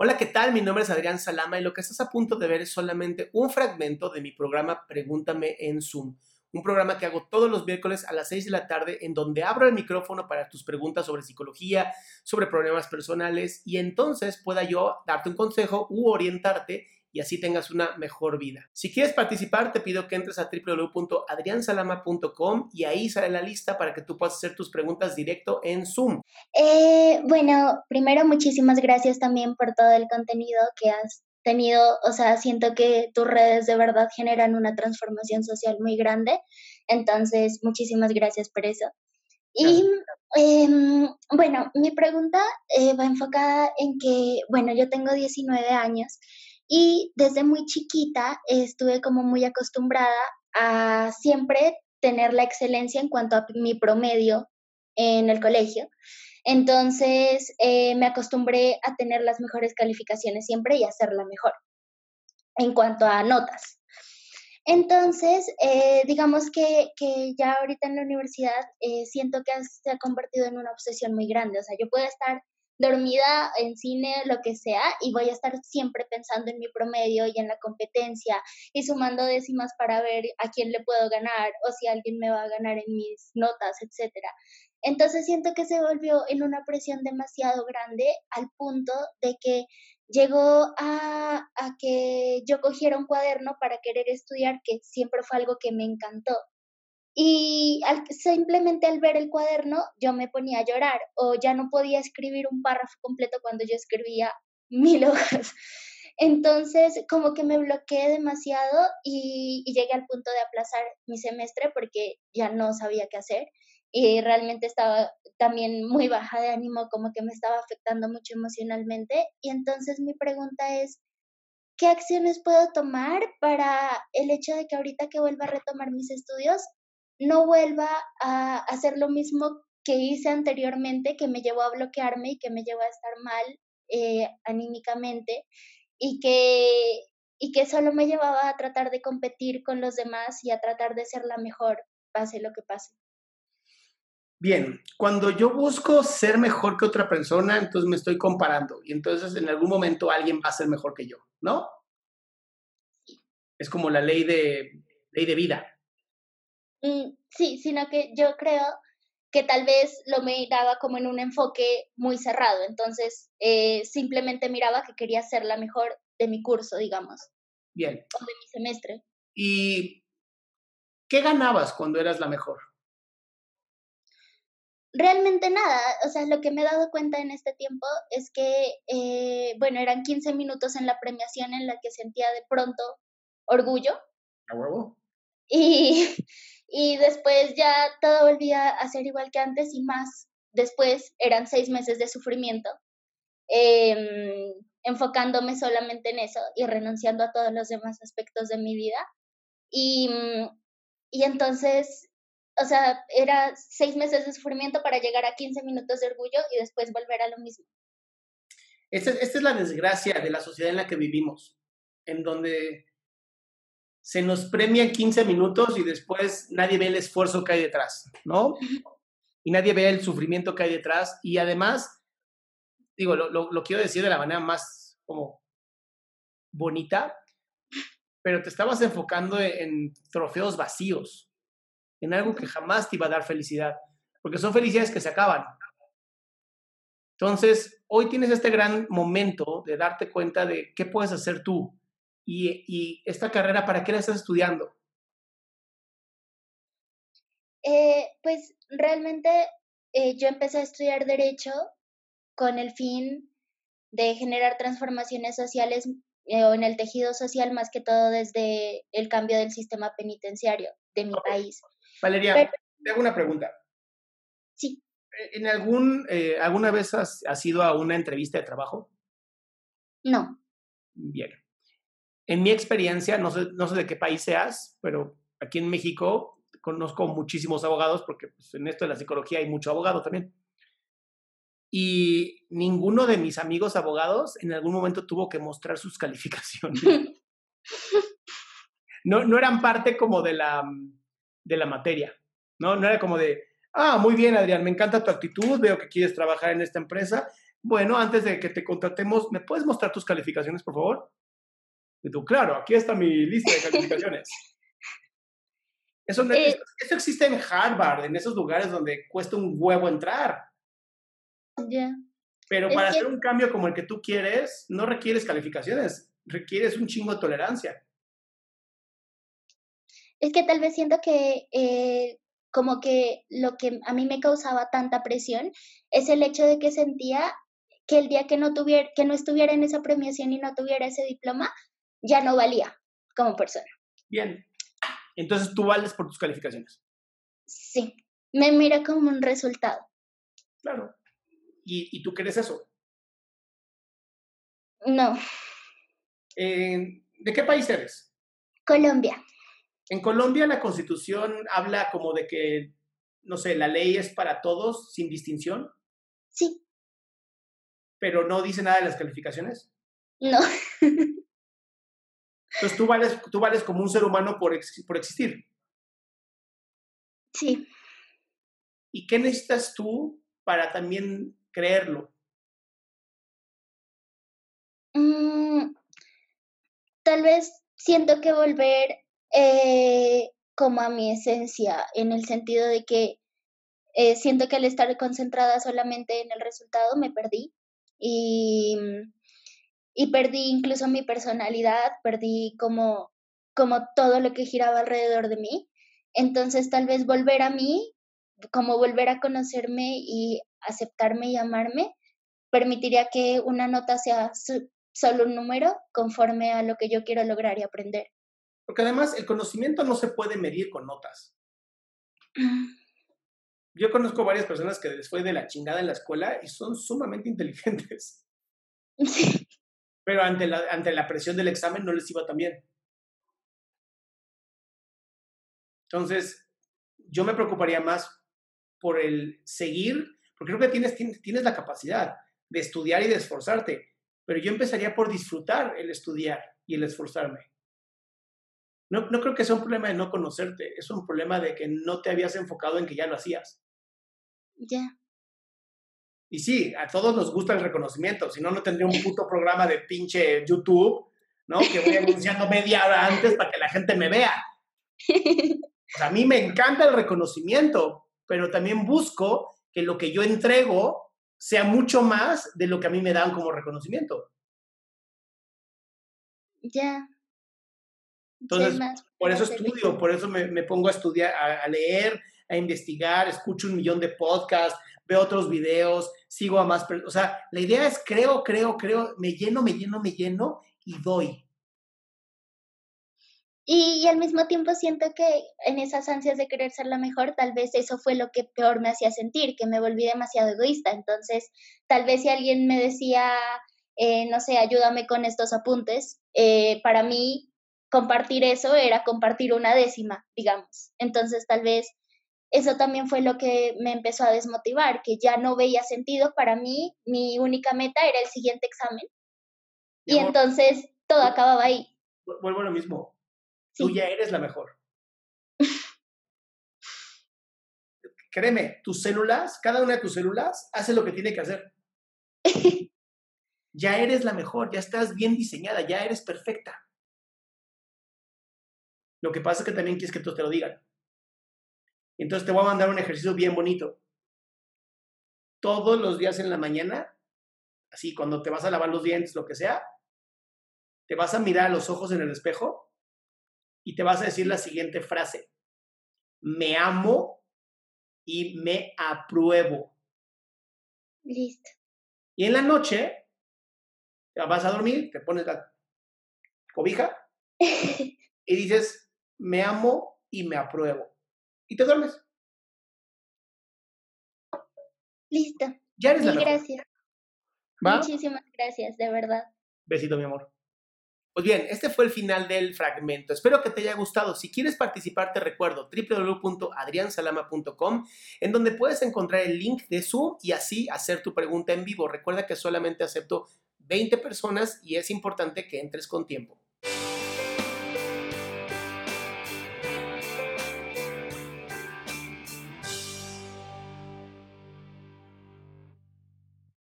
Hola, ¿qué tal? Mi nombre es Adrián Salama y lo que estás a punto de ver es solamente un fragmento de mi programa Pregúntame en Zoom. Un programa que hago todos los miércoles a las 6 de la tarde en donde abro el micrófono para tus preguntas sobre psicología, sobre problemas personales y entonces pueda yo darte un consejo u orientarte y así tengas una mejor vida. Si quieres participar, te pido que entres a www.adriansalama.com y ahí sale la lista para que tú puedas hacer tus preguntas directo en Zoom. Eh, bueno, primero muchísimas gracias también por todo el contenido que has tenido, o sea, siento que tus redes de verdad generan una transformación social muy grande, entonces muchísimas gracias por eso. Y em, bueno, mi pregunta eh, va enfocada en que, bueno, yo tengo 19 años y desde muy chiquita estuve como muy acostumbrada a siempre tener la excelencia en cuanto a mi promedio en el colegio. Entonces eh, me acostumbré a tener las mejores calificaciones siempre y a la mejor en cuanto a notas. Entonces, eh, digamos que, ya ahorita en la universidad eh, siento que se ha convertido en una obsesión muy grande. O sea, yo puedo estar dormida en cine, lo que sea, y voy a estar siempre pensando en mi promedio y en la competencia y sumando décimas para ver a quién le puedo ganar o si alguien me va a ganar en mis notas, etcétera. Entonces siento que se volvió en una presión demasiado grande al punto de que llegó a, a que yo cogiera un cuaderno para querer estudiar, que siempre fue algo que me encantó. Y simplemente al ver el cuaderno yo me ponía a llorar o ya no podía escribir un párrafo completo cuando yo escribía mil hojas. Entonces, como que me bloqueé demasiado y, y, llegué al punto de aplazar mi semestre porque ya no sabía qué hacer y realmente estaba también muy baja de ánimo, como que me estaba afectando mucho emocionalmente. Y entonces mi pregunta es, ¿qué acciones puedo tomar para el hecho de que ahorita que vuelva a retomar mis estudios no vuelva a hacer lo mismo que hice anteriormente, que me llevó a bloquearme y que me llevó a estar mal eh, anímicamente y que, y que solo me llevaba a tratar de competir con los demás y a tratar de ser la mejor, pase lo que pase. Bien, cuando yo busco ser mejor que otra persona, entonces me estoy comparando y entonces en algún momento alguien va a ser mejor que yo, ¿no? Es como la ley de, ley de vida. Mm, sí, sino que yo creo que tal vez lo miraba como en un enfoque muy cerrado, entonces eh, simplemente miraba que quería ser la mejor de mi curso, digamos. Bien. O de mi semestre. ¿Y qué ganabas cuando eras la mejor? Realmente nada, o sea, lo que me he dado cuenta en este tiempo es que, eh, bueno, eran 15 minutos en la premiación en la que sentía de pronto orgullo. ¿A huevo? Y, y después ya todo volvía a ser igual que antes y más. Después eran seis meses de sufrimiento, em, enfocándome solamente en eso y renunciando a todos los demás aspectos de mi vida. Y, y entonces, o sea, era seis meses de sufrimiento para llegar a 15 minutos de orgullo y después volver a lo mismo. Esta, esta es la desgracia de la sociedad en la que vivimos, en donde se nos premia 15 minutos y después nadie ve el esfuerzo que hay detrás, ¿no? Y nadie ve el sufrimiento que hay detrás. Y además, digo, lo, lo, quiero decir de la manera más como bonita, pero te estabas enfocando en, trofeos vacíos, en algo que jamás te iba a dar felicidad, porque son felicidades que se acaban. Entonces, hoy tienes este gran momento de darte cuenta de qué puedes hacer tú, y, esta carrera, ¿para qué la estás estudiando? Eh, pues realmente eh, yo empecé a estudiar derecho con el fin de generar transformaciones sociales eh, o en el tejido social más que todo desde el cambio del sistema penitenciario de mi país. Valeria, te hago una pregunta. Sí. ¿En algún, alguna vez has, has ido a una entrevista de trabajo? No. Bien en mi experiencia, no sé, no sé de qué país seas, pero aquí en México conozco muchísimos abogados porque pues, en esto de la psicología hay mucho abogado también. Y ninguno de mis amigos abogados en algún momento tuvo que mostrar sus calificaciones. No, no eran parte como de la, de la materia, ¿no? No era como de, ah, muy bien, Adrián, me encanta tu actitud, veo que quieres trabajar en esta empresa, bueno, antes de que te contratemos, ¿me puedes mostrar tus calificaciones, por favor? Y tú, claro, aquí está mi lista de calificaciones. Eso, eh, eso existe en Harvard, en esos lugares donde cuesta un huevo entrar. Ya. Pero para hacer un cambio como el que tú quieres, no requieres calificaciones, requieres un chingo de tolerancia. Es que tal vez siento que eh, como que lo que a mí me causaba tanta presión es el hecho de que sentía que el día que no tuviera, que no estuviera en esa premiación y no tuviera ese diploma, ya no valía como persona. Bien. Entonces tú vales por tus calificaciones. Sí. Me mira como un resultado. Claro. ¿Y, tú crees eso? No. ¿De qué país eres? Colombia. En Colombia la constitución habla como de que, no sé, la ley es para todos sin distinción. Sí. Pero no dice nada de las calificaciones. No. Entonces tú vales, tú vales como un ser humano por, por existir. Sí. ¿Y qué necesitas tú para también creerlo? Mm, tal vez siento que volver eh, como a mi esencia, en el sentido de que eh, siento que al estar concentrada solamente en el resultado me perdí y, y perdí incluso mi personalidad, perdí como, como todo lo que giraba alrededor de mí. Entonces tal vez volver a mí, como volver a conocerme y aceptarme y amarme, permitiría que una nota sea solo un número conforme a lo que yo quiero lograr y aprender. Porque además el conocimiento no se puede medir con notas. Yo conozco varias personas que después de la chingada en la escuela y son sumamente inteligentes. Pero ante la, ante la presión del examen no les iba tan bien. Entonces, yo me preocuparía más por el seguir porque creo que tienes, tienes, la capacidad de estudiar y de esforzarte, pero yo empezaría por disfrutar el estudiar y el esforzarme. No, no creo que sea un problema de no conocerte, es un problema de que no te habías enfocado en que ya lo hacías. Ya. Y sí, a todos nos gusta el reconocimiento, si no, no tendría un puto programa de pinche YouTube, ¿no? Que voy anunciando media hora antes para que la gente me vea. a mí me encanta el reconocimiento, pero también busco que lo que yo entrego sea mucho más de lo que a mí me dan como reconocimiento. Ya. Entonces, por eso estudio, por eso me, pongo a estudiar, a, leer, a investigar, escucho un millón de podcasts, veo otros videos, sigo a más O sea, la idea es creo, creo, creo, me lleno, me lleno, me lleno y doy. Y, al mismo tiempo siento que en esas ansias de querer ser la mejor, tal vez eso fue lo que peor me hacía sentir, que me volví demasiado egoísta. Entonces, tal vez si alguien me decía, eh, no sé, ayúdame con estos apuntes, eh, para mí compartir eso era compartir una décima, digamos. Entonces, tal vez eso también fue lo que me empezó a desmotivar, que ya no veía sentido. Para mí, mi única meta era el siguiente examen. Y entonces todo acababa ahí. Vuelvo a lo mismo Tú ya eres la mejor. Créeme, tus células, cada una de tus células hace lo que tiene que hacer. ya eres la mejor, ya estás bien diseñada, ya eres perfecta. Lo que pasa es que también quieres que todos te lo digan. Entonces te voy a mandar un ejercicio bien bonito. Todos los días en la mañana, así cuando te vas a lavar los dientes, lo que sea, te vas a mirar a los ojos en el espejo y te vas a decir la siguiente frase. Me amo y me apruebo. Listo. Y en la noche vas a dormir, te pones la cobija y dices, me amo y me apruebo. Y te duermes. Listo. Ya eres la gracias. Muchísimas gracias, de verdad. Besito, mi amor. Pues bien, este fue el final del fragmento. Espero que te haya gustado. Si quieres participar, te recuerdo www.adriansalama.com, en donde puedes encontrar el link de Zoom y así hacer tu pregunta en vivo. Recuerda que solamente acepto 20 personas y es importante que entres con tiempo.